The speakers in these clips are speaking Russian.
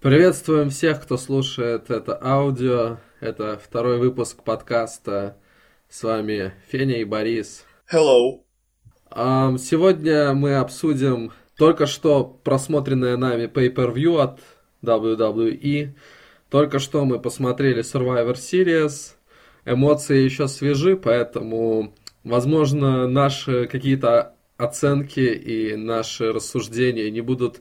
Приветствуем всех, кто слушает это аудио. Это второй выпуск подкаста. С вами Феня и Борис. Hello. Сегодня мы обсудим только что просмотренное нами pay-per-view от WWE. Только что мы посмотрели Survivor Series. Эмоции еще свежи, поэтому, возможно, наши какие-то оценки и наши рассуждения не будут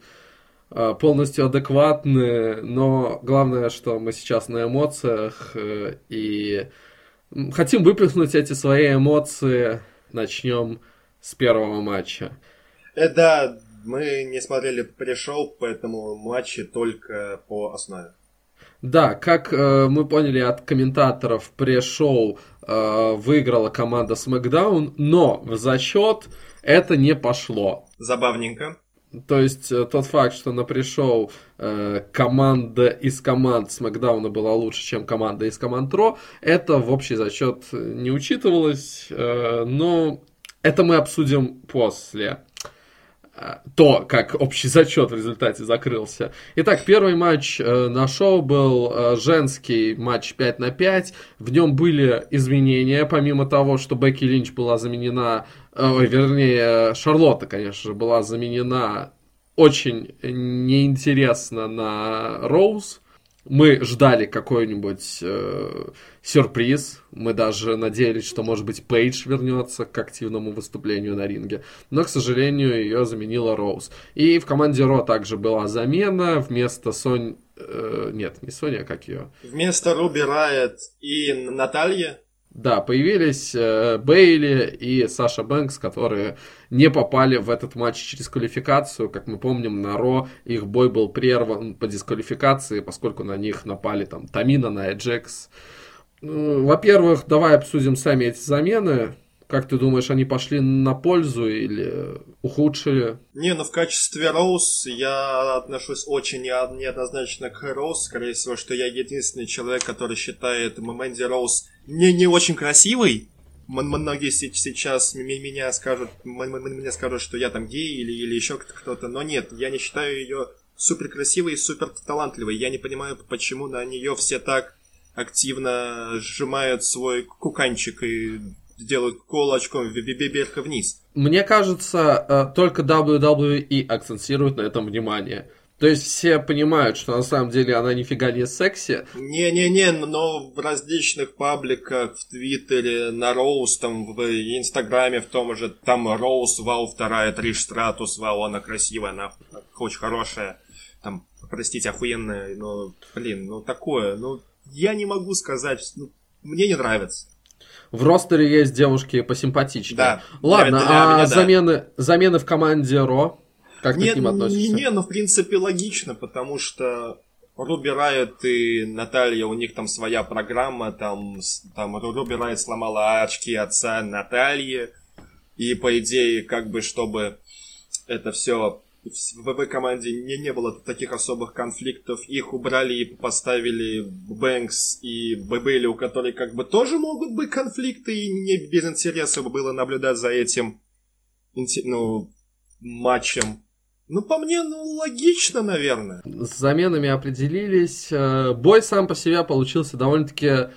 полностью адекватны, но главное, что мы сейчас на эмоциях э, и хотим выплеснуть эти свои эмоции. Начнем с первого матча. Э, да, мы не смотрели пришел, поэтому матчи только по основе. Да, как э, мы поняли от комментаторов, пришел э, выиграла команда SmackDown, но в зачет это не пошло. Забавненько. То есть э, тот факт, что на пришел э, команда из команд Смакдауна была лучше, чем команда из команд Ро, это в общий зачет не учитывалось, э, но это мы обсудим после то, как общий зачет в результате закрылся. Итак, первый матч э, на шоу был э, женский матч 5 на 5. В нем были изменения, помимо того, что Бекки Линч была заменена, э, ой, вернее, Шарлотта, конечно же, была заменена очень неинтересно на Роуз. Мы ждали какой-нибудь э, сюрприз. Мы даже надеялись, что, может быть, Пейдж вернется к активному выступлению на ринге. Но, к сожалению, ее заменила Роуз. И в команде Ро также была замена. Вместо Сонь... Э, нет, не Соня, а как ее? Вместо Руби Райт и Наталья да, появились э, Бейли и Саша Бэнкс, которые не попали в этот матч через квалификацию. Как мы помним, на Ро их бой был прерван по дисквалификации, поскольку на них напали там Тамина, на Эджекс. Ну, во-первых, давай обсудим сами эти замены. Как ты думаешь, они пошли на пользу или ухудшили? Не, ну в качестве Роуз я отношусь очень неоднозначно к Роуз. Скорее всего, что я единственный человек, который считает Мэнди Роуз не, не очень красивой. Многие сейчас меня скажут, мне скажут, что я там гей или, или еще кто-то, но нет, я не считаю ее супер красивой и супер талантливой. Я не понимаю, почему на нее все так активно сжимают свой куканчик и делают кулачком вверх вниз. Мне кажется, э, только WWE акцентирует на этом внимание. То есть все понимают, что на самом деле она нифига не секси. Не-не-не, но в различных пабликах, в Твиттере, на Роуз, там, в Инстаграме, в том же, там Роуз, вау, вторая, Триш Стратус, вау, она красивая, она очень хорошая, там, простите, охуенная, но, блин, ну такое, ну, я не могу сказать, ну, мне не нравится. В ростере есть девушки посимпатичнее. Да. Ладно, для, для а меня, замены, да. замены в команде Ро? Как не, ты к ним относишься? Не, не, ну в принципе логично, потому что Руби Райт и Наталья, у них там своя программа, там, там Руби Райт сломала очки отца Натальи, и по идее, как бы, чтобы это все в ВВ команде не, не было таких особых конфликтов. Их убрали и поставили Бэнкс и Бэбели, у которых как бы тоже могут быть конфликты, и не без интереса было наблюдать за этим ну, матчем. Ну, по мне, ну, логично, наверное. С заменами определились. Э, бой сам по себе получился довольно-таки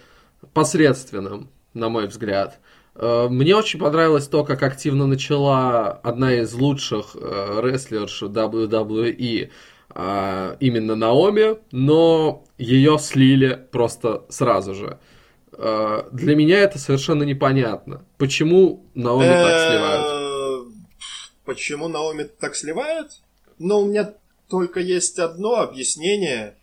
посредственным, на мой взгляд. Э, мне очень понравилось то, как активно начала одна из лучших э, рестлерш WWE, именно Наоми, но ее слили просто сразу же. Для меня это совершенно непонятно. Почему Наоми так сливают? Почему Наоми так сливают? Ну, у меня только есть одно объяснение.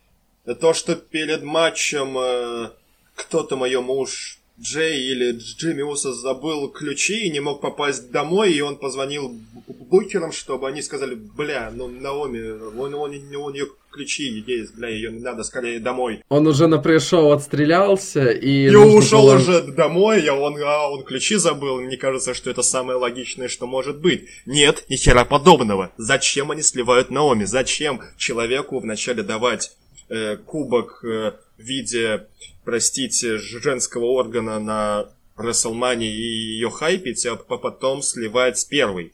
То, что перед матчем кто-то, мой муж, Джей или Джимми Усос забыл ключи и не мог попасть домой, и он позвонил букерам, чтобы они сказали, бля, ну Наоми, он, он, у нее ключи есть, бля, ее надо скорее домой. Он уже на пришел отстрелялся и... И ушел было... уже домой, а он, а он ключи забыл. Мне кажется, что это самое логичное, что может быть. Нет, ни хера подобного. Зачем они сливают Наоми? Зачем человеку вначале давать э, кубок э, в виде простите, женского органа на WrestleMania и ее хайпить, а потом сливать с первой.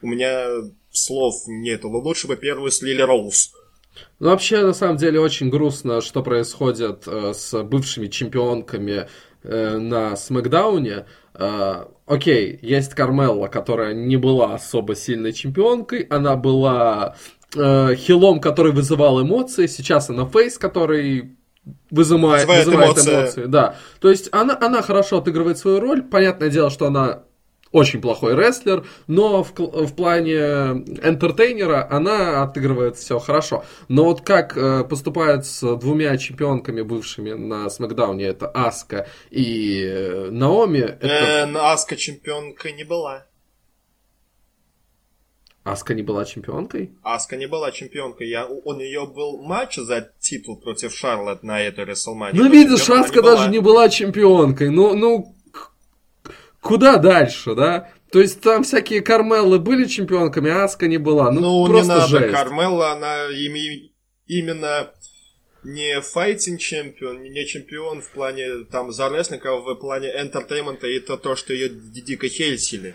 У меня слов нет. Лучше бы первую слили Роуз. Ну, вообще, на самом деле, очень грустно, что происходит э, с бывшими чемпионками э, на Смакдауне. Э, окей, есть Кармелла, которая не была особо сильной чемпионкой, она была э, хилом, который вызывал эмоции, сейчас она фейс, который вызывает, вызывает, вызывает эмоции. эмоции. Да. То есть она, она хорошо отыгрывает свою роль. Понятное дело, что она очень плохой рестлер, но в, в плане энтертейнера она отыгрывает все хорошо. Но вот как э, поступают с двумя чемпионками бывшими на Смакдауне, это Аска и э, Наоми. Это... Э, Аска чемпионкой не была. Аска не была чемпионкой? Аска не была чемпионкой. Я, у, у нее был матч за титул против Шарлотт на этой WrestleMania. Ну, видишь, Аска даже не была чемпионкой. Ну, ну, куда дальше, да? То есть там всякие Кармеллы были чемпионками, а Аска не была. Ну, ну просто не надо. Жесть. Кармелла, она ими, именно не fighting чемпион, не чемпион в плане там за рестлинга, а в плане entertainment а, и это то, что ее дико хейтили.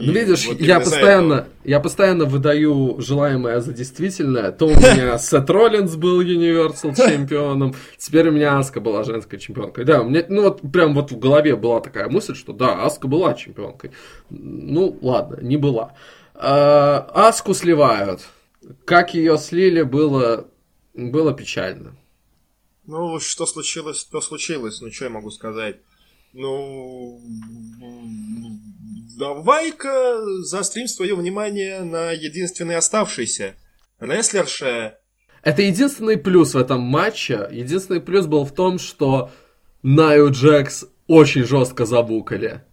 Ну, видишь, вот я постоянно, я постоянно выдаю желаемое за действительное. То у меня Сет Роллинс был Universal чемпионом, теперь у меня Аска была женской чемпионкой. Да, у меня, ну вот прям вот в голове была такая мысль, что да, Аска была чемпионкой. Ну, ладно, не была. А, Аску сливают. Как ее слили, было, было печально. Ну, что случилось, то случилось. Ну, что я могу сказать? Ну, давай-ка заострим свое внимание на единственный оставшийся. Рестлерша. Это единственный плюс в этом матче. Единственный плюс был в том, что Наю Джекс очень жестко забукали.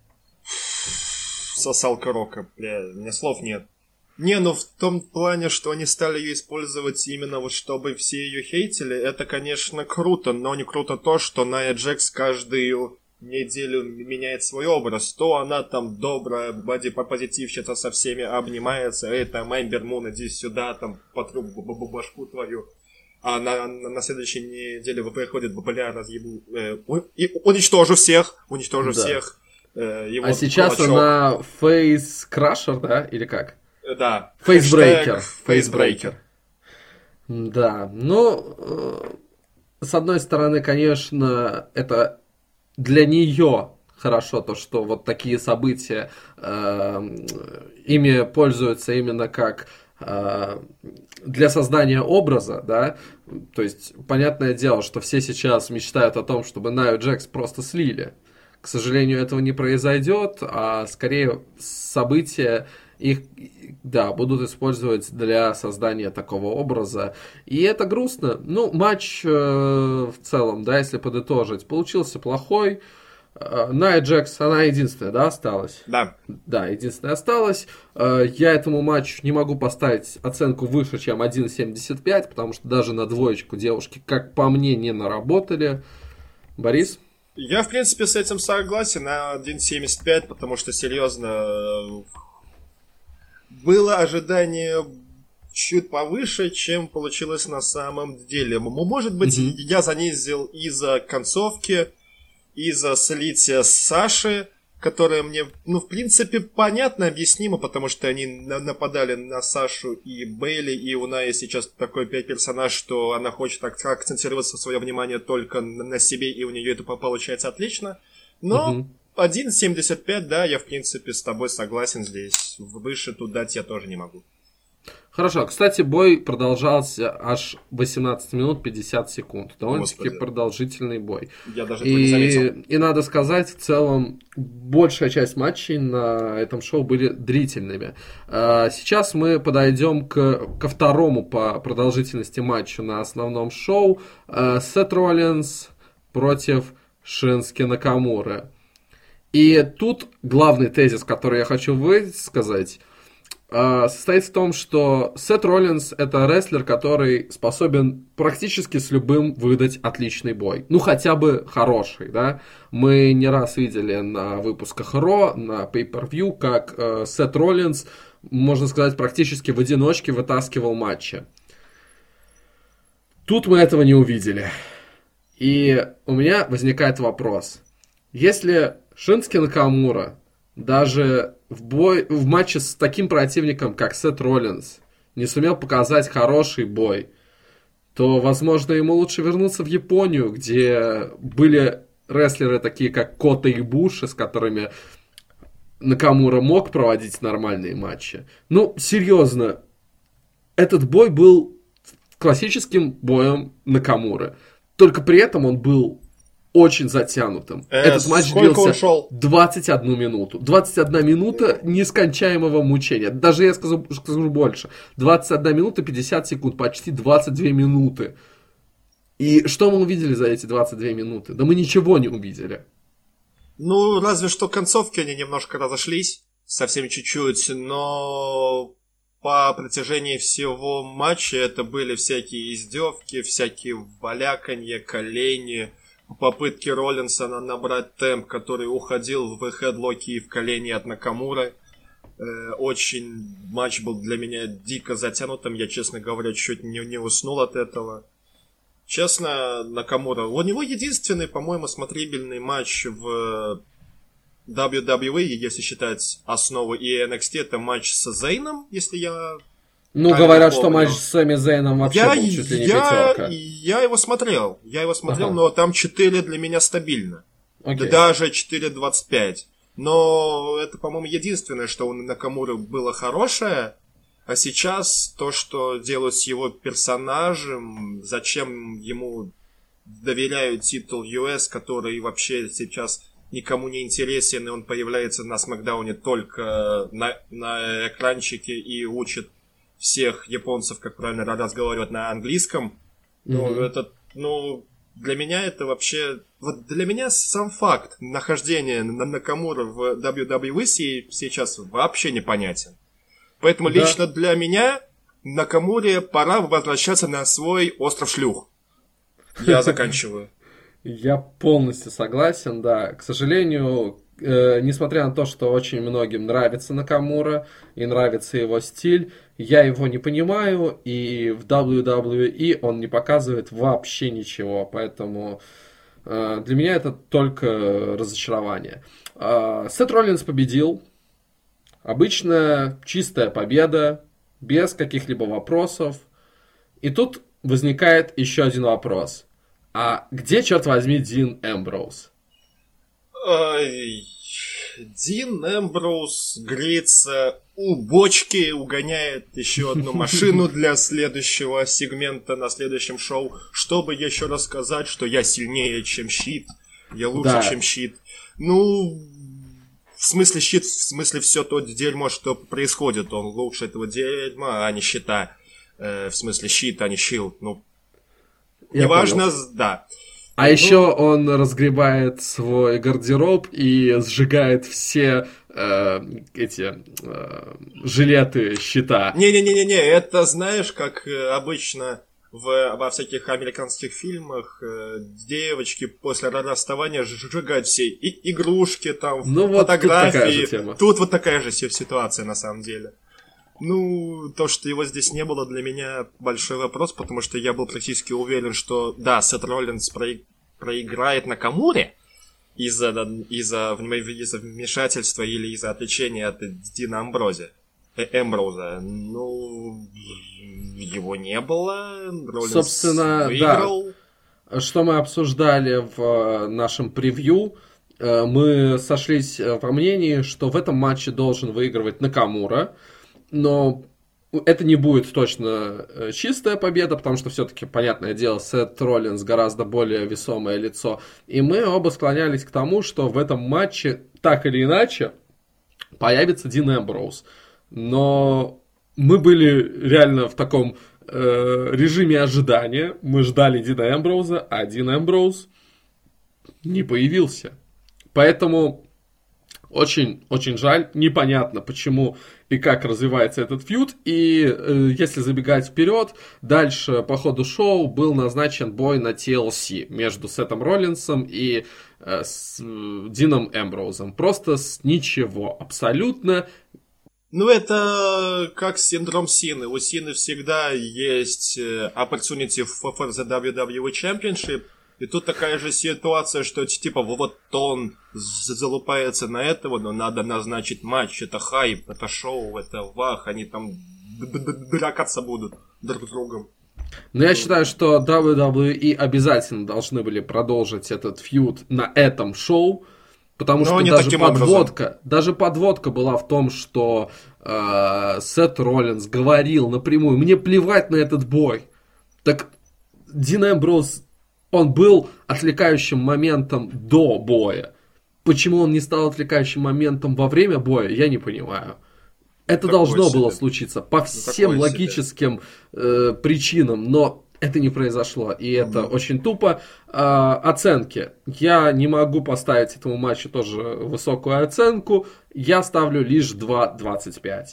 Сосалка рока, бля, у меня слов нет. Не, ну в том плане, что они стали ее использовать именно вот чтобы все ее хейтили, это, конечно, круто, но не круто то, что Ная Джекс каждую неделю меняет свой образ, то она там добрая, боди позитивщица со всеми обнимается, эй, там, Эмбер Мун, иди сюда, там, потру башку твою. А на, на, на следующей неделе приходит бля, разъебу, э, и уничтожу всех, уничтожу да. всех. Э, его а сейчас кулачок. она фейс крашер, да, или как? Э, да. Фейсбрейкер. Фейсбрейкер. Да, ну, э, с одной стороны, конечно, это для нее хорошо то, что вот такие события э, ими пользуются именно как э, для создания образа, да, то есть понятное дело, что все сейчас мечтают о том, чтобы Наю Джекс просто слили. К сожалению, этого не произойдет, а скорее события их, да, будут использовать для создания такого образа. И это грустно. Ну, матч э, в целом, да, если подытожить, получился плохой. Э, Найя Джекс, она единственная, да, осталась? Да. Да, единственная осталась. Э, я этому матчу не могу поставить оценку выше, чем 1.75, потому что даже на двоечку девушки, как по мне, не наработали. Борис? Я, в принципе, с этим согласен на 1.75, потому что, серьезно, было ожидание чуть повыше, чем получилось на самом деле. Может быть, mm-hmm. я занизил из-за концовки, из-за слития Саши, которое мне, ну, в принципе, понятно, объяснимо, потому что они на- нападали на Сашу и Бейли, и у Наи сейчас такой персонаж, что она хочет ак- акцентировать свое внимание только на, себе, и у нее это получается отлично. Но угу. 1.75, да, я в принципе с тобой согласен здесь. Выше тут дать я тоже не могу. Хорошо, кстати, бой продолжался аж 18 минут 50 секунд. Довольно-таки продолжительный бой. Я даже и, не заметил. И надо сказать, в целом, большая часть матчей на этом шоу были дрительными. А, сейчас мы подойдем к, ко второму по продолжительности матчу на основном шоу. А, Сет Роллинс против Шински Накамуры. И тут главный тезис, который я хочу высказать, а, состоит в том, что Сет Роллинс это рестлер, который способен практически с любым выдать отличный бой. Ну, хотя бы хороший, да. Мы не раз видели на выпусках Ро, на Pay-Per-View, как э, Сет Роллинс, можно сказать, практически в одиночке вытаскивал матчи. Тут мы этого не увидели. И у меня возникает вопрос. Если Шински Накамура даже в, бой, в матче с таким противником, как Сет Роллинс, не сумел показать хороший бой, то, возможно, ему лучше вернуться в Японию, где были рестлеры такие, как Кота и Буши, с которыми Накамура мог проводить нормальные матчи. Ну, серьезно, этот бой был классическим боем Накамуры. Только при этом он был очень затянутым. Э, Этот матч длился он шел? 21 минуту. 21 минута нескончаемого мучения. Даже я скажу, скажу больше. 21 минута 50 секунд, почти 22 минуты. И что мы увидели за эти 22 минуты? Да мы ничего не увидели. Ну, разве что концовки они немножко разошлись. Совсем чуть-чуть, но по протяжении всего матча это были всякие издевки, всякие валяканье, колени, попытки Роллинсона набрать темп, который уходил в хедлоки и в колени от Накамуры. Э, очень матч был для меня дико затянутым. Я, честно говоря, чуть не, не уснул от этого. Честно, Накамура, у него единственный, по-моему, смотрибельный матч в WWE, если считать основу и NXT, это матч с Зейном, если я Ну, Правильно говорят, что матч с Сэмми Зейном вообще я, был чуть ли не я, пятерка. я его смотрел. Я его смотрел, Ага. но там 4 для меня стабильно. Окей. Да даже 4.25. Но это, по-моему, единственное, что у Накамуры было хорошее. А сейчас то, что делают с его персонажем, зачем ему доверяют титул US, который вообще сейчас никому не интересен, и он появляется на Смакдауне только на, на экранчике и учит всех японцев, как правильно разговаривать на английском. Ну, Мгм. это, ну, для меня это вообще... Вот для меня сам факт нахождения на Накамура в WWE се- сейчас вообще непонятен. Поэтому Да. лично для меня Накамуре пора возвращаться на свой остров шлюх. Я заканчиваю. Я полностью согласен, да. К сожалению, э, несмотря на то, что очень многим нравится Накамура и нравится его стиль, я его не понимаю, и в WWE он не показывает вообще ничего, поэтому э, для меня это только разочарование. Э, Сет Роллинс победил. Обычная чистая победа, без каких-либо вопросов. И тут возникает еще один вопрос. А где, черт возьми, Дин Эмброуз? Ай, Дин Эмброуз греется у бочки, угоняет еще одну машину для следующего сегмента на следующем шоу, чтобы еще рассказать, что я сильнее, чем щит, я лучше, Да. чем щит. Ну, в смысле щит, в смысле все то дерьмо, что происходит, он лучше этого дерьма, а не щита. Э, в смысле щит, а не щит. Ну, Я неважно, понял. да. А еще он разгребает свой гардероб и сжигает все э, эти э, жилеты щита. Не-не-не-не, это знаешь, как э, обычно в, во всяких американских фильмах э, девочки после ра- расставания сжигают все и, игрушки, там, Ну вот тут фотографии. такая. Тут вот такая же си- ситуация на самом деле. Ну, то, что его здесь не было, для меня большой вопрос, потому что я был практически уверен, что, да, Сет Роллинс прои- проиграет на Камуре из-за из-за вм- из-за вмешательства или из-за отличения от Дина Амбрози. Э, Эмброуза. Ну, его не было. Роллинс Собственно, да. выиграл. Что мы обсуждали в э, нашем превью, э, мы сошлись во мнении, что в этом матче должен выигрывать Накамура, но это не будет точно э, чистая победа, потому что все-таки, понятное дело, Сет Роллинс гораздо более весомое лицо. И мы оба склонялись к тому, что в этом матче, так или иначе, появится Дин Эмброуз. Но мы были реально в таком э, режиме ожидания. Мы ждали Дина Эмброуза, а Дин Эмброуз не появился. Поэтому очень-очень жаль. Непонятно, почему и как развивается этот фьюд. И э, если забегать вперед, дальше по ходу шоу был назначен бой на TLC между Сетом Роллинсом и э, с Дином Эмброузом. Просто с ничего. Абсолютно Ну, это как синдром Сины. У Сины всегда есть э, opportunity for the WWE Championship. И тут такая же ситуация, что типа вот он залупается на этого, но надо назначить матч. Это хайп, это шоу, это вах. Они там дракаться будут друг с другом. Но я считаю, что WWE обязательно должны были продолжить этот фьюд на этом шоу, потому Но что не даже подводка, образом. даже подводка была в том, что э, Сет Роллинс говорил напрямую, мне плевать на этот бой. Так Дин Эмброуз, он был отвлекающим моментом до боя. Почему он не стал отвлекающим моментом во время боя, я не понимаю. Это Такое должно себе. было случиться по всем такое себе. логическим э, причинам, но это не произошло, и это очень тупо. А, оценки. Я не могу поставить этому матчу тоже высокую оценку. Я ставлю лишь 2.25.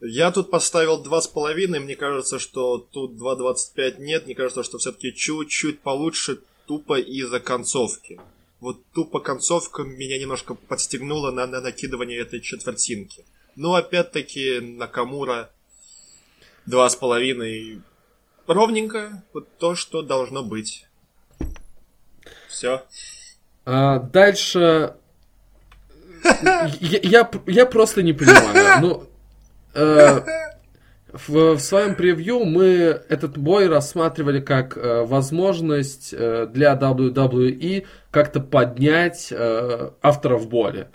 Я тут поставил 2,5, мне кажется, что тут 2,25 нет, мне кажется, что все-таки чуть-чуть получше тупо из-за концовки. Вот тупо концовка меня немножко подстегнула на, на накидывание этой четвертинки. Но опять-таки Накамура 2,5 ровненько, вот то, что должно быть. Все. А, дальше... Я, я, я просто не понимаю. Ну, в, в своем превью мы этот бой рассматривали как э, возможность э, для WWE как-то поднять э, авторов боли.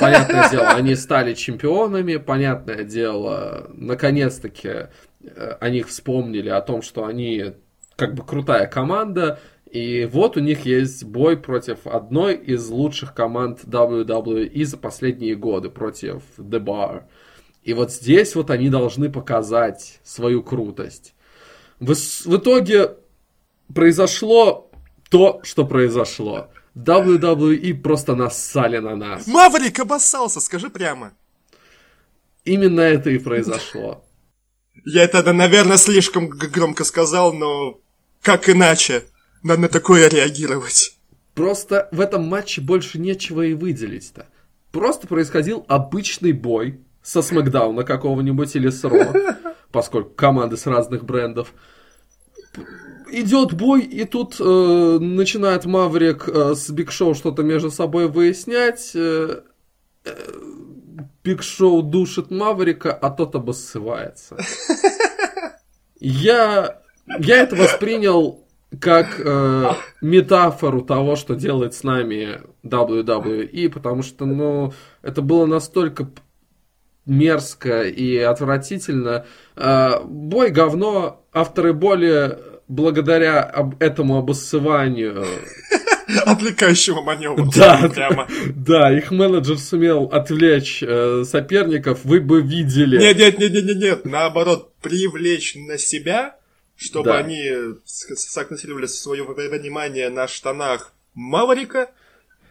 Понятное дело, они стали чемпионами, понятное дело, наконец-таки э, о них вспомнили, о том, что они как бы крутая команда, и вот у них есть бой против одной из лучших команд WWE за последние годы, против The Bar. И вот здесь вот они должны показать свою крутость. В, в итоге произошло то, что произошло. WWE просто нассали на нас. Маврик обоссался, скажи прямо. Именно это и произошло. Я это, наверное, слишком громко сказал, но как иначе надо на такое реагировать? Просто в этом матче больше нечего и выделить-то. Просто происходил обычный бой со Смакдауна какого-нибудь или с Ро, поскольку команды с разных брендов. Идет бой, и тут э, начинает Маврик э, с Биг Шоу что-то между собой выяснять. э, э, Биг Шоу душит Маврика, а тот обоссывается. Я, я это воспринял как э, метафору того, что делает с нами WWE, потому что, ну, это было настолько мерзко и отвратительно. Э, бой говно, авторы боли благодаря этому обоссыванию Отвлекающего маневра. Да, Прямо. да, их менеджер сумел отвлечь э, соперников, вы бы видели. Нет, нет, нет, нет, нет, нет. Наоборот, привлечь на себя, чтобы Да. они сакцентировали свое внимание на штанах Маврика,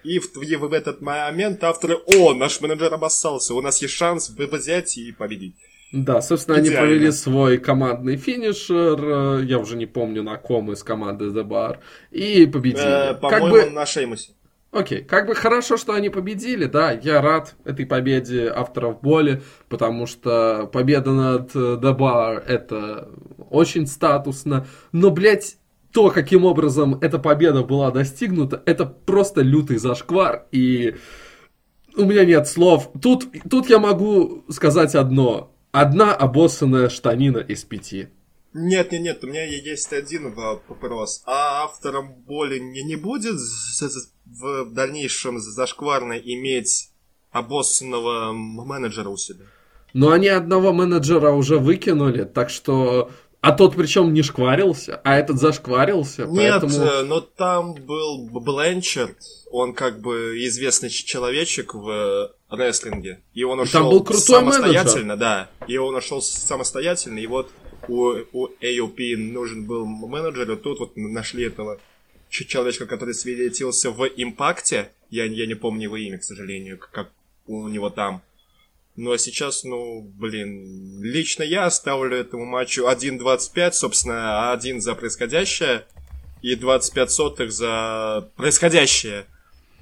и в, в- в этот момент авторы, о, наш менеджер обоссался, у нас есть шанс взять и победить. Да, собственно, они Идеально. провели свой командный финишер, э, я уже не помню на ком из команды The Bar, и победили. Э, как по-моему, бы, на Шеймусе. окей, как бы хорошо, что они победили, да, я рад этой победе авторов боли, потому что победа над э, The Bar это очень статусно, но, блядь, то, каким образом эта победа была достигнута, это просто лютый зашквар, и у меня нет слов. Тут, тут я могу сказать одно. Одна обоссанная штанина из пяти. Нет, нет, нет, у меня есть один вопрос. А автором боли не, не будет в дальнейшем зашкварно иметь обоссанного менеджера у себя? Но они одного менеджера уже выкинули, так что... А тот причем не шкварился, а этот зашкварился, Нет, поэтому... э, но там был Б- Бленчард, он как бы известный человечек в э, рестлинге, и он ушел был крутой самостоятельно, да, и он ушел самостоятельно, и вот у, у AOP нужен был менеджер, и тут вот нашли этого человечка, который светился в Импакте, я, я не помню его имя, к сожалению, как у него там. Ну а сейчас, ну, блин, лично я ставлю этому матчу 1.25, собственно, 1 за происходящее и 25 сотых за происходящее.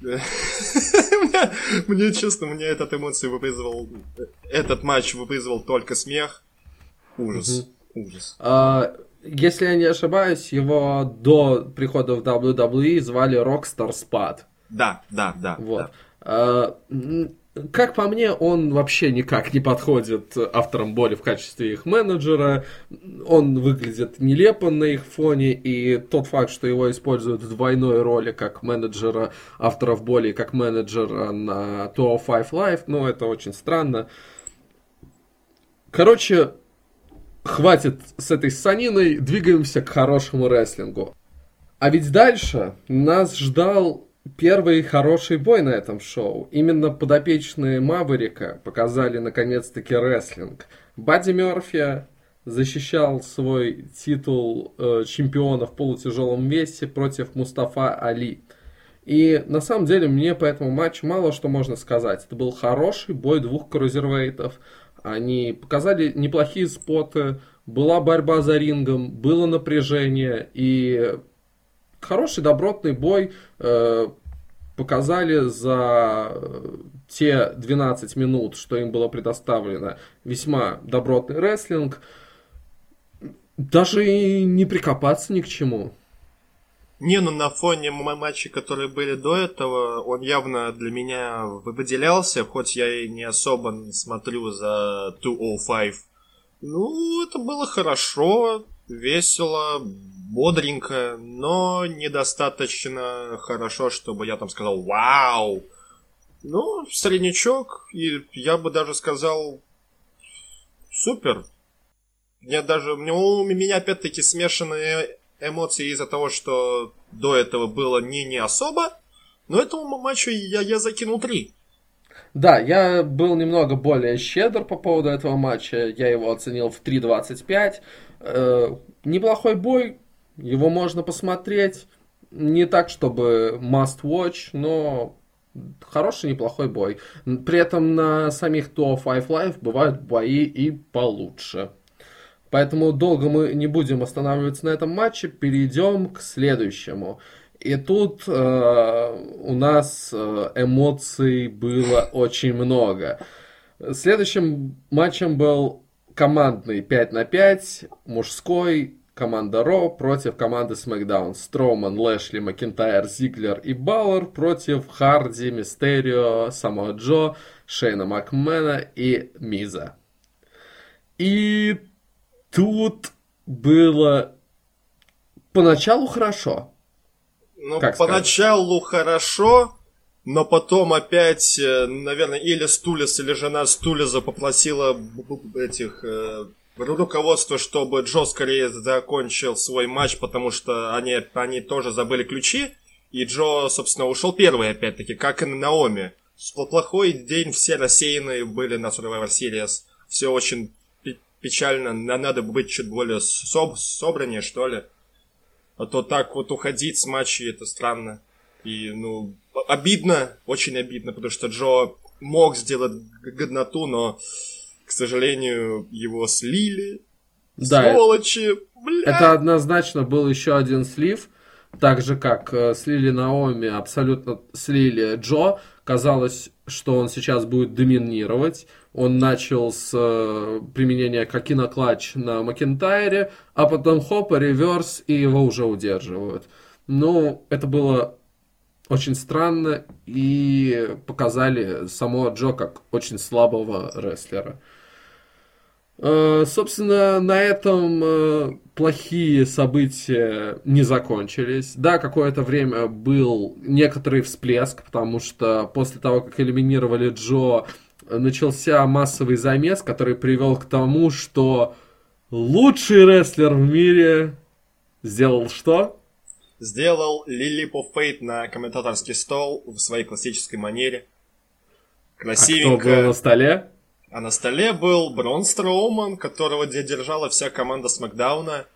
Мне- честно, мне этот эмоции вызвал... Этот матч вызвал только смех. Ужас. Ужас. А, если я не ошибаюсь, его до прихода в WWE звали Rockstar Spad. Да, да, да. Вот. да. Как по мне, он вообще никак не подходит авторам боли в качестве их менеджера. Он выглядит нелепо на их фоне, и тот факт, что его используют в двойной роли как менеджера авторов боли и как менеджера на 205 Live, ну, это очень странно. Короче, хватит с этой саниной, двигаемся к хорошему рестлингу. А ведь дальше нас ждал первый хороший бой на этом шоу. Именно подопечные Маврика показали наконец-таки рестлинг. Бадди Мерфи защищал свой титул э, чемпиона в полутяжелом весе против Мустафа Али. И на самом деле мне по этому матчу мало что можно сказать. Это был хороший бой двух крузервейтов. Они показали неплохие споты, была борьба за рингом, было напряжение и хороший добротный бой э, показали за э, те 12 минут, что им было предоставлено. Весьма добротный рестлинг. Даже не прикопаться ни к чему. Не, ну на фоне матчей, которые были до этого, он явно для меня выделялся, хоть я и не особо смотрю за 205. Ну, это было хорошо, весело, бодренько, но недостаточно хорошо, чтобы я там сказал «Вау!». Ну, среднячок, и я бы даже сказал «Супер!». Мне даже, у меня опять-таки смешанные эмоции из-за того, что до этого было не, не особо, но этому матчу я, я закинул три. Да, я был немного более щедр по поводу этого матча. Я его оценил в 3.25. Э, неплохой бой, его можно посмотреть. Не так, чтобы must watch, но хороший, неплохой бой. При этом на самих Tour Five Live бывают бои и получше. Поэтому долго мы не будем останавливаться на этом матче, перейдем к следующему. И тут э, у нас э, эмоций было очень много. Следующим матчем был командный 5 на 5, мужской, команда Ро против команды SmackDown. Строман, Лэшли, Макентайр, Зиглер и Бауэр против Харди, Мистерио, Самоа Джо, Шейна Макмена и Миза. И Тут было поначалу хорошо. Ну, как поначалу сказать? хорошо, но потом опять, э, наверное, или Стулис, или жена Стулиза попросила этих э, руководство, чтобы Джо скорее закончил свой матч, потому что они, они тоже забыли ключи, и Джо, собственно, ушел первый, опять-таки, как и Наоми. Плохой день, все рассеянные были на Survivor Series. Все очень печально, надо быть чуть более соб собраннее, что ли. А то так вот уходить с матчей, это странно. И, ну, обидно, очень обидно, потому что Джо мог сделать годноту, но, к сожалению, его слили. Да, Сволочи, бля. Это однозначно был еще один слив. Так же, как э, слили Наоми, абсолютно слили Джо. Казалось, что он сейчас будет доминировать. Он начал с э, применения Кокина Клатч на Макентайре, а потом хоп, реверс, и его уже удерживают. Ну, это было очень странно, и показали самого Джо как очень слабого рестлера. Э, собственно, на этом э, плохие события не закончились. Да, какое-то время был некоторый всплеск, потому что после того, как элиминировали Джо, начался массовый замес, который привел к тому, что лучший рестлер в мире сделал что? Сделал Лилип of Fate на комментаторский стол в своей классической манере. Красивенько. А кто был на столе? А на столе был Брон Строуман, которого держала вся команда Смакдауна.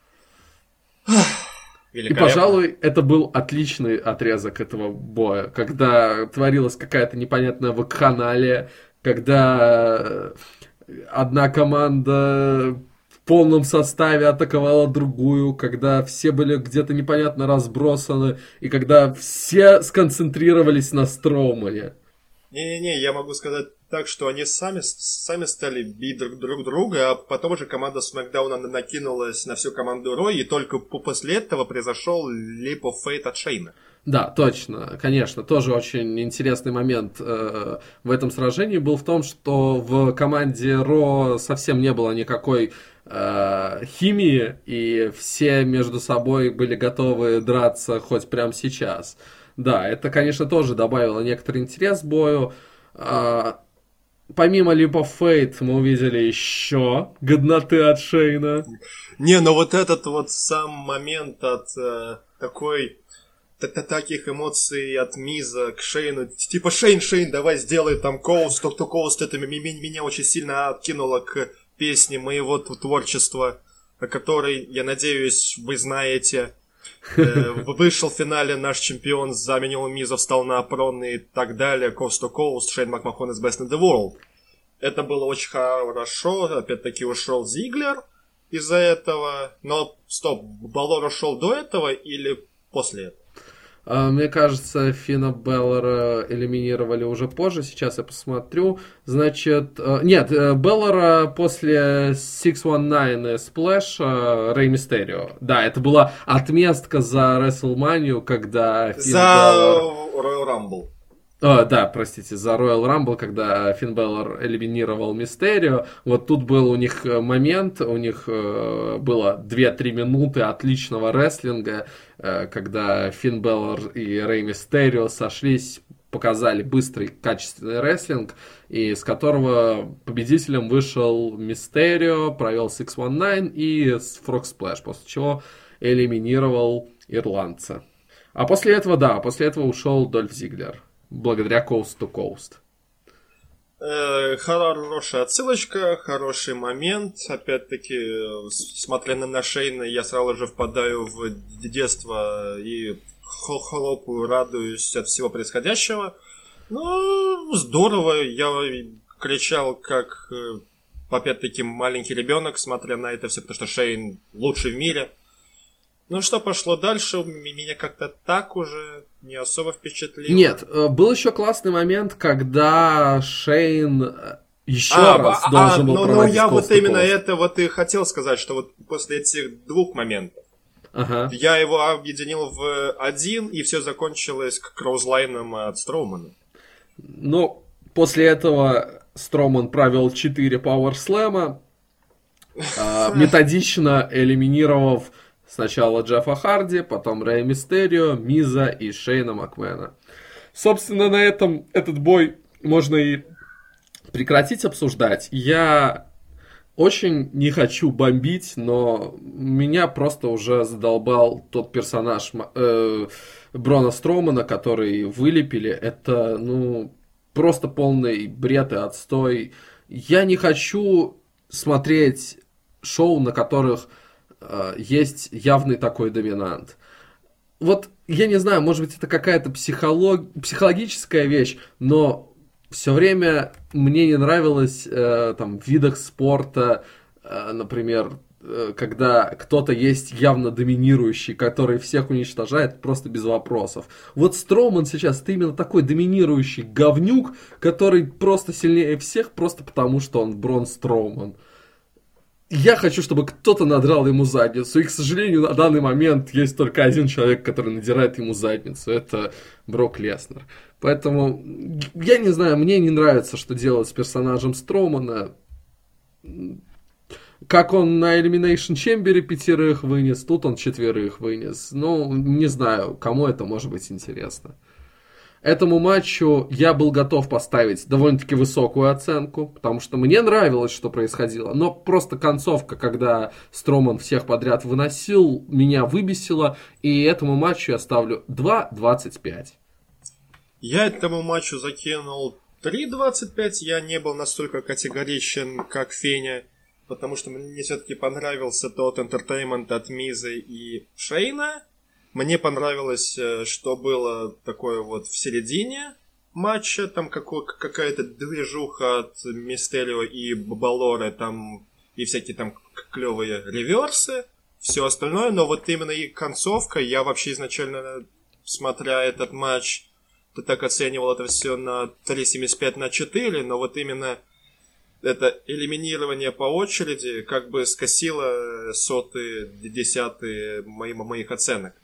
И, пожалуй, это был отличный отрезок этого боя, когда творилась какая-то непонятная вакханалия, когда э, одна команда в полном составе атаковала другую, когда все были где-то непонятно разбросаны, и когда все сконцентрировались на Строумане. Не-не-не, я могу сказать так, что они сами, сами стали бить друг, друг друга, а потом уже команда Смакдауна накинулась на всю команду Рой, и только после этого произошел Leap of Fate от Шейна. Да, точно, конечно. Тоже очень интересный момент э, в этом сражении был в том, что в команде Ро совсем не было никакой э, химии, и все между собой были готовы драться хоть прямо сейчас. Да, это, конечно, тоже добавило некоторый интерес бою. Э, помимо Leap of мы увидели еще годноты от Шейна. Не, но вот этот вот сам момент от э, такой таких эмоций от Миза к Шейну. Типа, Шейн, Шейн, давай сделай там Коуст, то, кто Коуст, это меня очень сильно откинуло к песне моего творчества, о которой, я надеюсь, вы знаете. Э, вышел в финале наш чемпион, заменил Миза, встал на опрон и так далее. To Coast, Шейн Макмахон is best in the world. Это было очень хорошо. Опять-таки ушел Зиглер из-за этого. Но стоп, Балор ушел до этого или после этого? А, мне кажется, Фина Беллара элиминировали уже позже. Сейчас я посмотрю. Значит, э, нет, э, Беллара после 619 Сплэша Рэй Мистерио. Да, это была отместка за Рестлманию, когда Фин За Royal Rumble. О, да, простите, за Royal Rumble, когда Финн Беллар элиминировал Мистерио. Вот тут был у них э, момент, у них э, было 2-3 минуты отличного рестлинга, э, когда Финн Беллар и Рэй Мистерио сошлись, показали быстрый, качественный рестлинг, и с которого победителем вышел Мистерио, провел 619 и Frog Splash, после чего элиминировал ирландца. А после этого, да, после этого ушел Дольф Зиглер благодаря Coast to Coast. Э, хорошая отсылочка, хороший момент. Опять-таки, смотря на Шейна, я сразу же впадаю в детство и хлопаю, радуюсь от всего происходящего. Ну, здорово. Я кричал, как э, опять-таки маленький ребенок, смотря на это все, потому что Шейн лучший в мире. Ну что пошло дальше, меня как-то так уже не особо впечатлило. Нет, э, был еще классный момент, когда Шейн э, еще а, раз а, должен а, был ну, ну я вот именно это вот и хотел сказать, что вот после этих двух моментов ага. я его объединил в один, и все закончилось к кроузлайнам от Строумана. Ну, после этого Строман провел 4 пауэрслэма, методично элиминировав Сначала Джеффа Харди, потом Рэй Мистерио, Миза и Шейна Макмена. Собственно, на этом этот бой можно и прекратить обсуждать. Я очень не хочу бомбить, но меня просто уже задолбал тот персонаж э, Брона Стромана, который вылепили. Это, ну, просто полный бред и отстой. Я не хочу смотреть шоу, на которых есть явный такой доминант. Вот, я не знаю, может быть, это какая-то психолог... психологическая вещь, но все время мне не нравилось э, там в видах спорта, э, например, э, когда кто-то есть явно доминирующий, который всех уничтожает просто без вопросов. Вот Строман сейчас это именно такой доминирующий говнюк, который просто сильнее всех, просто потому что он Брон Строуман я хочу, чтобы кто-то надрал ему задницу. И, к сожалению, на данный момент есть только один человек, который надирает ему задницу. Это Брок Леснер. Поэтому, я не знаю, мне не нравится, что делать с персонажем Стромана. Как он на Elimination Chamber пятерых вынес, тут он четверых вынес. Ну, не знаю, кому это может быть интересно. Этому матчу я был готов поставить довольно-таки высокую оценку, потому что мне нравилось, что происходило. Но просто концовка, когда Строман всех подряд выносил, меня выбесила. И этому матчу я ставлю 2.25. Я этому матчу закинул 3.25. Я не был настолько категоричен, как Феня. Потому что мне все-таки понравился тот интертеймент от Мизы и Шейна мне понравилось, э, что было такое вот в середине матча, там какая-то движуха от Мистерио и Балоры, там и всякие там клевые реверсы, все остальное, но вот именно и концовка, я вообще изначально, смотря этот матч, так оценивал это все на 3,75 на 4, но вот именно это элиминирование по очереди как бы скосило сотые, десятые моих, моих оценок.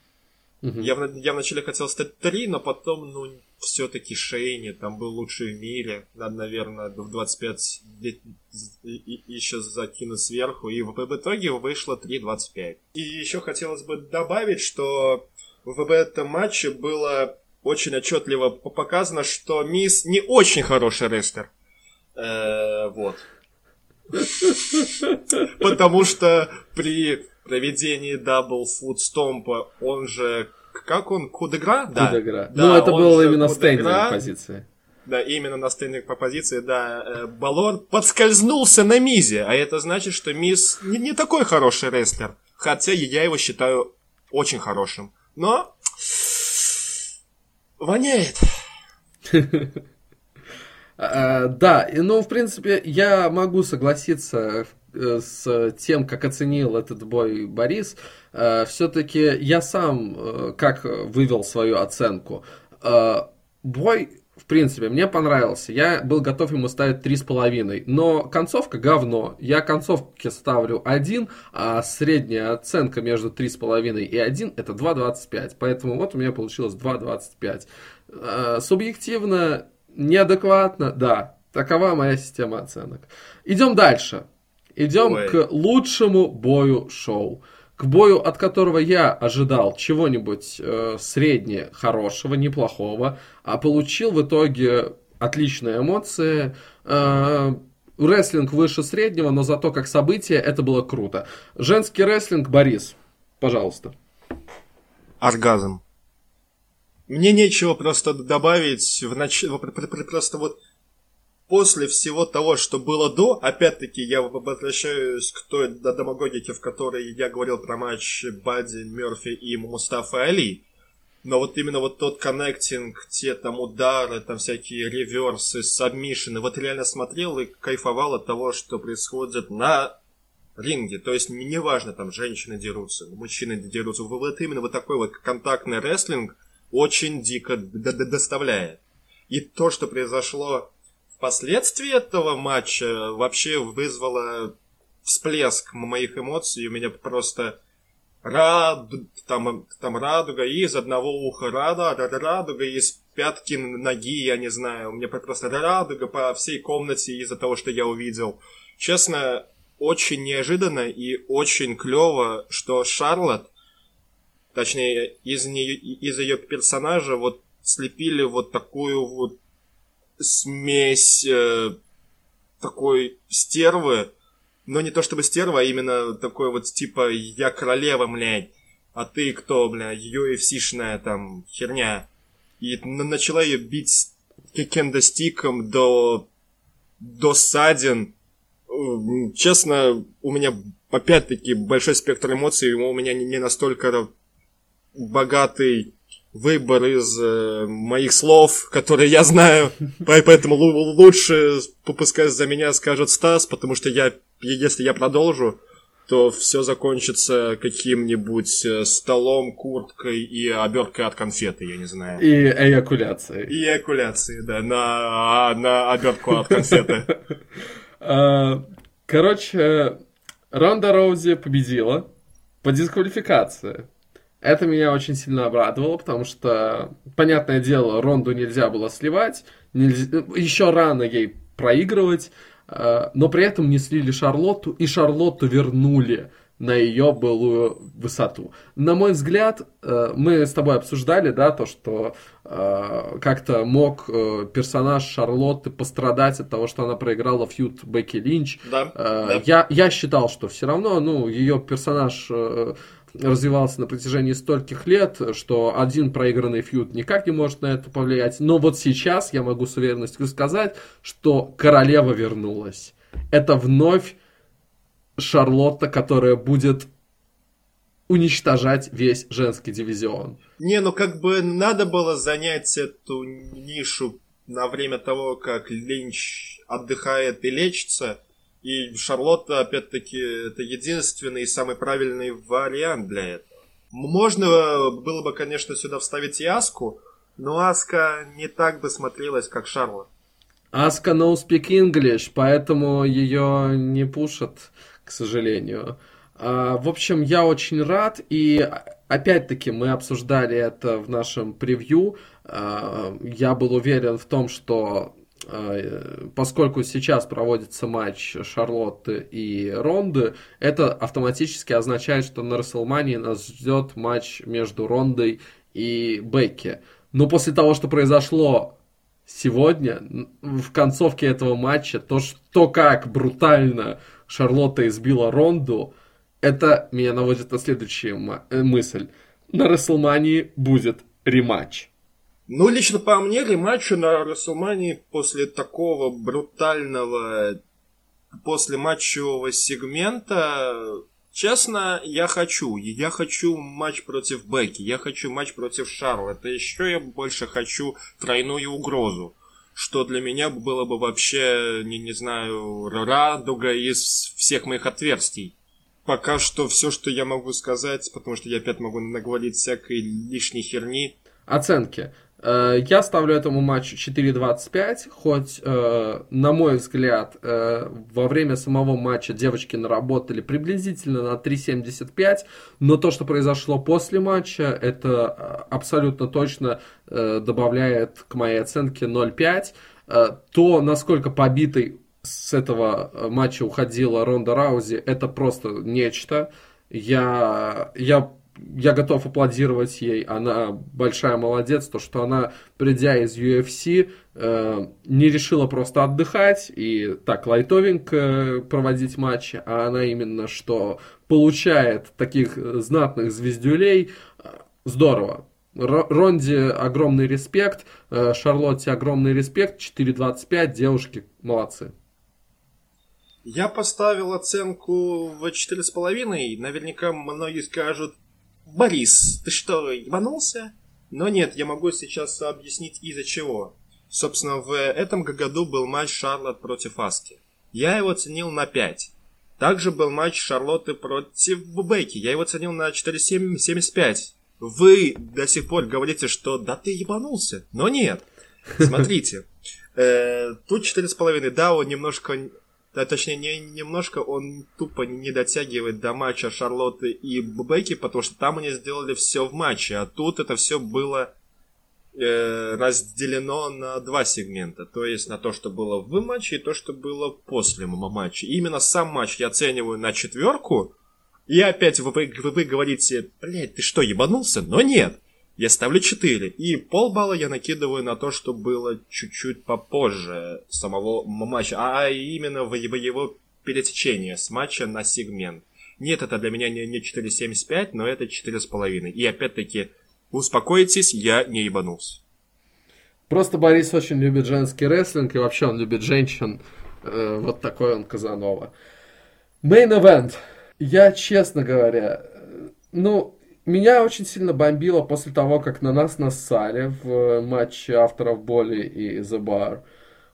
Угу. Я, я вначале хотел стать 3, но потом, ну, все-таки Шейни там был лучший в мире. Надо, наверное, в 25 еще закинуть сверху. И в, в итоге вышло 3.25. И еще хотелось бы добавить, что в этом матче было очень отчетливо показано, что Миз не очень хороший рестлер. Э, вот. Потому что при проведении double foot stomp а, он же как он, Coup de Grâce? Да. Coup de Grâce. Да, ну, это было именно standing позиции. Да, именно на стендинг по позиции, да. Э, Балор подскользнулся на Мизе, а это значит, что Миз не, не такой хороший рестлер. Хотя я его считаю очень хорошим. Но воняет. А, да, ну, в принципе, я могу согласиться э, с тем, как оценил этот бой Борис. Э, Все-таки я сам э, как вывел свою оценку. Бой в принципе, мне понравился. Я был готов ему ставить 3,5. Но концовка говно. Я концовке ставлю 1, а средняя оценка между 3,5 и 1 это 2,25. Поэтому вот у меня получилось 2,25. Э, субъективно, неадекватно, да. Такова моя система оценок. Идем дальше. Идем Ой. к лучшему бою шоу к бою, от которого я ожидал чего-нибудь э, средне хорошего, неплохого, а получил в итоге отличные эмоции. Э, рестлинг выше среднего, но зато как событие это было круто. Женский рестлинг, Борис, пожалуйста. Оргазм. Мне нечего просто добавить в нач... просто вот после всего того, что было до, опять-таки я возвращаюсь к той демагогике, в которой я говорил про матч Бадди, Мерфи и Мустафа Али. Но вот именно вот тот коннектинг, те там удары, там всякие реверсы, сабмишины, вот реально смотрел и кайфовал от того, что происходит на ринге. То есть неважно, там женщины дерутся, мужчины дерутся. Вот именно вот такой вот контактный рестлинг очень дико доставляет. И то, что произошло Последствия этого матча вообще вызвало всплеск моих эмоций. У меня просто рад, там, там радуга из одного уха рада, радуга из пятки ноги, я не знаю. У меня просто радуга по всей комнате из-за того, что я увидел. Честно, очень неожиданно и очень клево, что Шарлот, точнее, из, нее, из ее персонажа вот слепили вот такую вот смесь э, такой стервы, но не то чтобы стерва, а именно такой вот типа я королева, блядь, а ты кто, бля, UFC-шная там херня. И начала ее бить кендостиком до, до ссадин. Честно, у меня опять-таки большой спектр эмоций, у меня не настолько богатый выбор из э, моих слов, которые я знаю, поэтому лучше пускай за меня скажет Стас, потому что я, если я продолжу, то все закончится каким-нибудь э, столом, курткой и оберткой от конфеты, я не знаю. И эякуляцией. И эякуляцией, да, на, на обертку от конфеты. А, короче, Ронда Роузи победила по дисквалификации. Это меня очень сильно обрадовало, потому что, понятное дело, Ронду нельзя было сливать, нельзя, еще рано ей проигрывать, э, но при этом не слили Шарлотту, и Шарлотту вернули на ее былую высоту. На мой взгляд, э, мы с тобой обсуждали, да, то, что э, как-то мог персонаж Шарлотты пострадать от того, что она проиграла фьют Бекки Линч. Да, да. Я, я считал, что все равно, ну, ее персонаж развивался на протяжении стольких лет, что один проигранный фьюд никак не может на это повлиять. Но вот сейчас я могу с уверенностью сказать, что королева вернулась. Это вновь Шарлотта, которая будет уничтожать весь женский дивизион. Не, ну как бы надо было занять эту нишу на время того, как Линч отдыхает и лечится – и Шарлотта, опять-таки, это единственный и самый правильный вариант для этого. Можно было бы, конечно, сюда вставить и Аску, Но Аска не так бы смотрелась, как Шарлот. Аска no speak English, поэтому ее не пушат, к сожалению. А, в общем, я очень рад, и опять-таки мы обсуждали это в нашем превью. А, я был уверен в том, что поскольку сейчас проводится матч Шарлотты и Ронды, это автоматически означает, что на Расселмании нас ждет матч между Рондой и Бекки. Но после того, что произошло сегодня, в концовке этого матча, то, что как брутально Шарлотта избила Ронду, это меня наводит на следующую э, мысль. На Расселмании будет рематч. Ну, лично по мне, рематча на Расселмании после такого брутального после матчевого сегмента Честно, я хочу. Я хочу матч против Бекки, я хочу матч против Шарлотта. Еще я больше хочу тройную угрозу. Что для меня было бы вообще, не, не знаю, радуга из всех моих отверстий. Пока что все, что я могу сказать, потому что я опять могу наговорить всякой лишней херни. Оценки. Э, я ставлю этому матчу 4.25, хоть, э, на мой взгляд, э, во время самого матча девочки наработали приблизительно на 3.75, но то, что произошло после матча, это абсолютно точно добавляет к моей оценке 0.5. То, насколько побитой с этого матча уходила Ронда Раузи, это просто нечто. Я, я я готов аплодировать ей, она большая молодец, то, что она, придя из UFC, э, не решила просто отдыхать и так лайтовенько проводить матчи, а она именно что получает таких знатных звездюлей, здорово. Ронде огромный респект, э, Шарлотте огромный респект, 4.25, девушки молодцы. Я поставил оценку в 4,5. Наверняка многие скажут, Борис, ты что, ебанулся? Но нет, я могу сейчас объяснить из-за чего. Собственно, в этом году был матч Шарлот против Аски. Я его оценил на 5. Также был матч Шарлотты против Бекки. Я его оценил на 4,75. Вы до сих пор говорите, что да ты ебанулся. Но нет. Смотрите. Э, тут 4,5. Да, он немножко да, точнее, не немножко он тупо не дотягивает до матча Шарлотты и Бекки, потому что там они сделали все в матче, а тут это все было э, разделено на два сегмента. То есть на то, что было в матче, и то, что было после матча. И именно сам матч я оцениваю на четверку. И опять вы, вы, вы говорите, блядь, ты что, ебанулся? Но нет я ставлю 4. И полбалла я накидываю на то, что было чуть-чуть попозже самого матча, а именно в его пересечение с матча на сегмент. Нет, это для меня не, не 4.75, но это 4,5. И опять-таки, успокойтесь, я не ебанулся. Просто Борис очень любит женский рестлинг, и вообще он любит женщин. Э, вот такой он Казанова. Main event. Я, честно говоря, э, ну, меня очень сильно бомбило после того, как на нас нассали в матче авторов Боли и The Bar.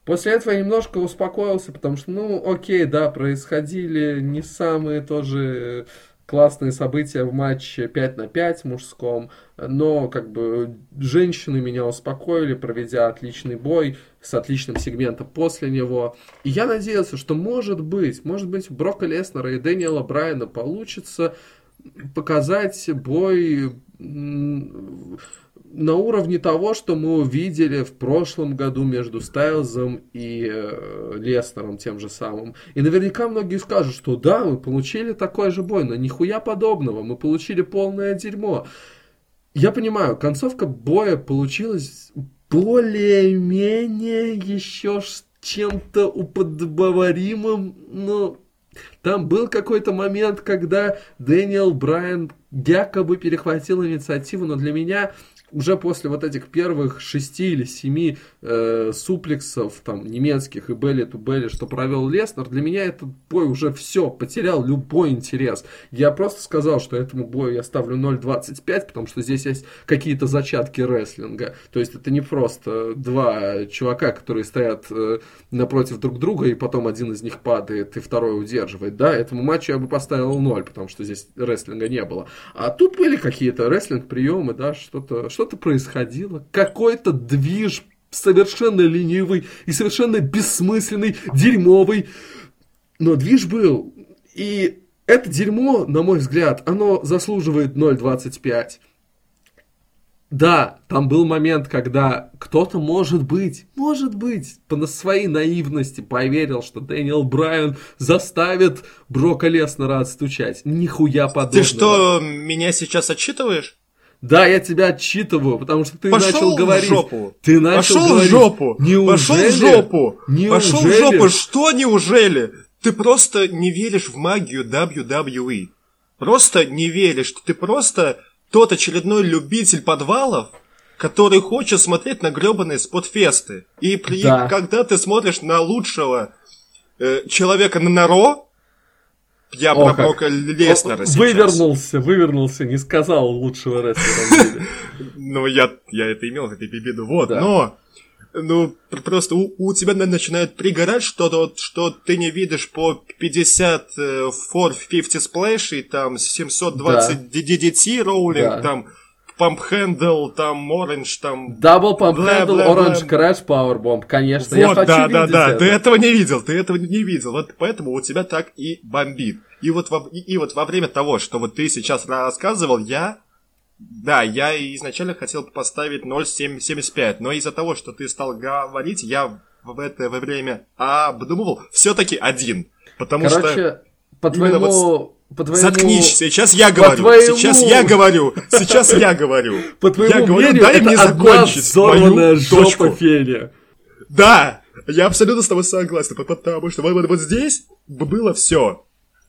После этого я немножко успокоился, потому что, ну, окей, да, происходили не самые тоже классные события в матче 5 на 5 мужском, но как бы женщины меня успокоили, проведя отличный бой с отличным сегментом после него. И я надеялся, что может быть, может быть, у Брока Леснера и Дэниела Брайана получится показать бой на уровне того, что мы увидели в прошлом году между Стайлзом и э, Леснером тем же самым. И наверняка многие скажут, что да, мы получили такой же бой, но нихуя подобного, мы получили полное дерьмо. Я понимаю, концовка боя получилась более-менее еще чем-то уподобаримым, но там был какой-то момент, когда Дэниел Брайан якобы перехватил инициативу, но для меня уже после вот этих первых шести или семи э, суплексов там немецких и белли ту белли, что провел Леснер, для меня этот бой уже все, потерял любой интерес. Я просто сказал, что этому бою я ставлю 0.25, потому что здесь есть какие-то зачатки рестлинга. То есть это не просто два чувака, которые стоят э, напротив друг друга, и потом один из них падает, и второй удерживает. Да, этому матчу я бы поставил 0, потому что здесь рестлинга не было. А тут были какие-то рестлинг-приемы, да, что-то что происходило, какой-то движ совершенно ленивый и совершенно бессмысленный, дерьмовый. Но движ был. И это дерьмо, на мой взгляд, оно заслуживает 0.25. Да, там был момент, когда кто-то, может быть, может быть, по своей наивности поверил, что Дэниел Брайан заставит Брока Леснера отстучать. Нихуя подобного. Ты что, меня сейчас отчитываешь? Да, я тебя отчитываю, потому что ты Пошел начал говорить. в жопу. Ты начал Пошел говорить. в жопу. Неужели? Пошел в жопу. Неужели? Пошел в жопу. Что неужели? Ты просто не веришь в магию WWE. Просто не веришь. Ты просто тот очередной любитель подвалов, который хочет смотреть на гребаные спотфесты. И при... Да. когда ты смотришь на лучшего э, человека на Наро, я О, про как. Леснера сейчас. Вывернулся, вывернулся, не сказал лучшего рестлера. Ну, я, я это имел в виду. Вот, Да. но... Ну, пр- просто у, у тебя на- начинает пригорать что-то, вот, что ты не видишь по 50 э, 450 сплэшей, там 720 DDT роулинг, Да. там памп хендл, там оранж, там... Дабл памп Бла, хендл, бла, оранж бла. крэш, пауэрбомб. Конечно, я вот, хочу да, да, да, это. ты этого не видел, ты этого не видел, вот поэтому у тебя так и бомбит. И вот во, и, и вот во время того, что вот ты сейчас рассказывал, я, да, я изначально хотел поставить 0,75, но из-за того, что ты стал говорить, я в это время обдумывал все-таки один, потому что... Короче, по именно твоему... По твоему... Заткнись, сейчас я говорю, твоему- сейчас я говорю, сейчас я говорю. По твоему я говорю, мнению, дай мне закончить мою жопа. Феня. Да, я абсолютно с тобой согласен, по- потому что вот, вот- вот здесь было все.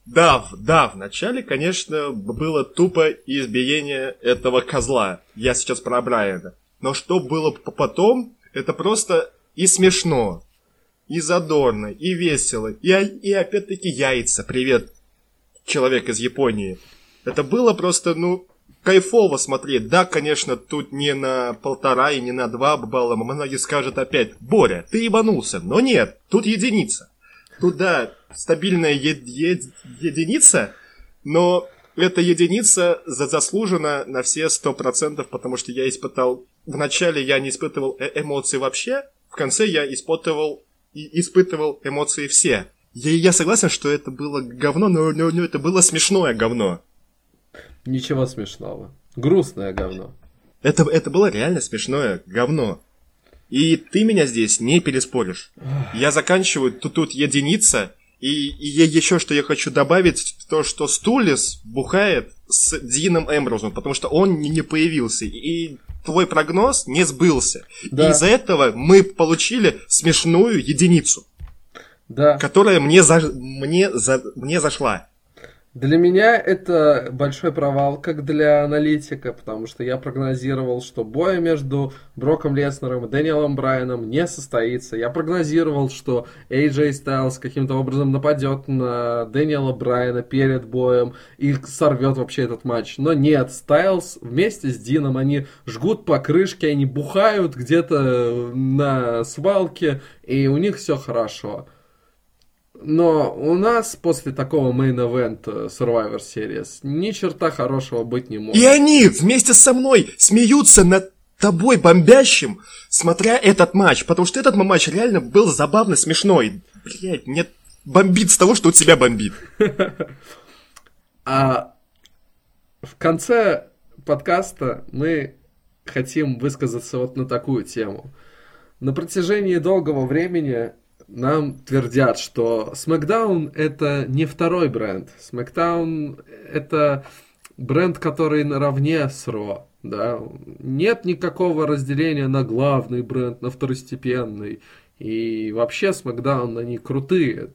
Да, да, в начале, конечно, было тупо избиение этого козла. Я сейчас про Брайана. Но что было потом, это просто и смешно, и задорно, и весело, и, и опять-таки яйца. Привет, человек из Японии. Это было просто, ну, кайфово смотреть. Да, конечно, тут не на полтора и не на два балла. Многие скажут опять, Боря, ты ебанулся. Но нет, тут единица. Тут, да, стабильная е- е- единица, но эта единица за- заслужена на все сто процентов, потому что я испытал... Вначале я не испытывал э- эмоций вообще, в конце я испытывал, и испытывал эмоции все. Я, я согласен, что это было говно, но, но- но это было смешное говно. Ничего смешного. Грустное говно. Это, это было реально смешное говно. И ты меня здесь не переспоришь. Я заканчиваю, тут, тут единица. И, и еще что я хочу добавить, то, что Стулис бухает с Дином Эмброзом, потому что он не не появился. И твой прогноз не сбылся. Да. И из-за этого мы получили смешную единицу, Да. которая мне, за, мне, за, мне зашла. Для меня это большой провал, как для аналитика, потому что я прогнозировал, что боя между Броком Леснером и Дэниелом Брайаном не состоится. Я прогнозировал, что AJ Styles каким-то образом нападет на Дэниела Брайана перед боем и сорвет вообще этот матч. Но нет, Стайлз вместе с Дином, они жгут по крышке, они бухают где-то на свалке, и у них все хорошо. Но у нас после такого мейн-эвента Survivor Series ни черта хорошего быть не может. И они вместе со мной смеются над тобой бомбящим, смотря этот матч. Потому что этот матч реально был забавно смешной. Блять, мне бомбит с того, что у тебя бомбит. А в конце подкаста мы хотим высказаться вот на такую тему. На протяжении долгого времени нам твердят, что SmackDown это не второй бренд. SmackDown это бренд, который наравне с Raw. Да? Нет никакого разделения на главный бренд, на второстепенный. И вообще SmackDown, они крутые.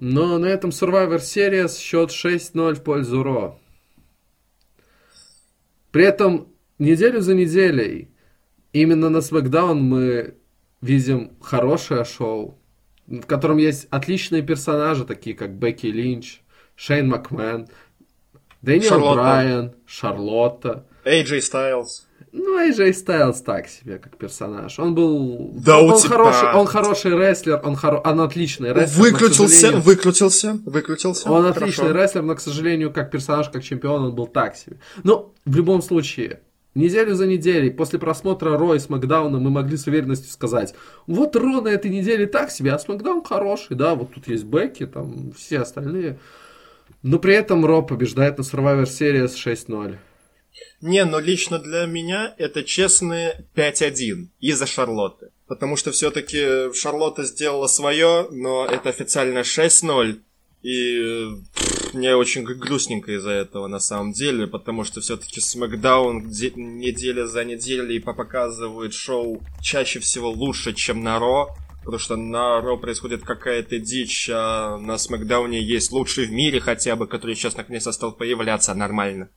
Но на этом Survivor Series счет 6-0 в пользу Ро. При этом неделю за неделей именно на SmackDown мы видим хорошее шоу, в котором есть отличные персонажи, такие как Бекки Линч, Шейн Макмен, Дэниел Шарлотта. Брайан, Шарлотта. AJ Styles. Ну, AJ Styles так себе, как персонаж. Он был... Да он, у тебя- хороший, он хороший рестлер, он, хоро... он отличный рестлер. но, к Выкрутился, сожалению- выкрутился, выкрутился. он Хорошо. отличный рестлер, но, к сожалению, как персонаж, как чемпион, он был так себе. Но в любом случае, неделю за неделей, после просмотра Ро и Смакдауна мы могли с уверенностью сказать, вот Ро на этой неделе так себе, а Смакдаун хороший, да, вот тут есть Бекки, там все остальные. Но при этом Ро побеждает на Survivor Series 6-0. Не, но лично для меня это честные 5-1 из-за Шарлотты. Потому что все-таки Шарлотта сделала свое, но это официально 6-0. И мне очень грустненько из-за этого на самом деле, потому что все-таки Смакдаун неделя за неделей показывает шоу чаще всего лучше, чем на Ро. Потому что на Ро происходит какая-то дичь, а на Смакдауне есть лучший в мире хотя бы, который сейчас наконец-то стал появляться нормально.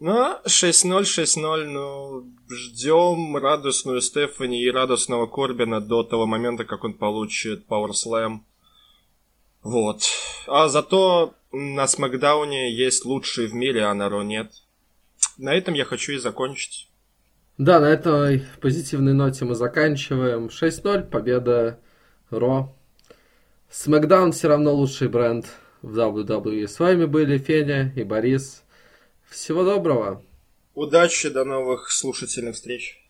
Ну, 6-0, 6-0, ну, ждем радостную Стефани и радостного Корбина до того момента, как он получит Slam. Вот. А зато на Смакдауне есть лучший в мире, а на Ро нет. На этом я хочу и закончить. Да, на этой позитивной ноте мы заканчиваем. 6-0, победа Ро. Смакдаун все равно лучший бренд в WWE. С вами были Феня и Борис. Всего доброго. Удачи, до новых слушательных встреч.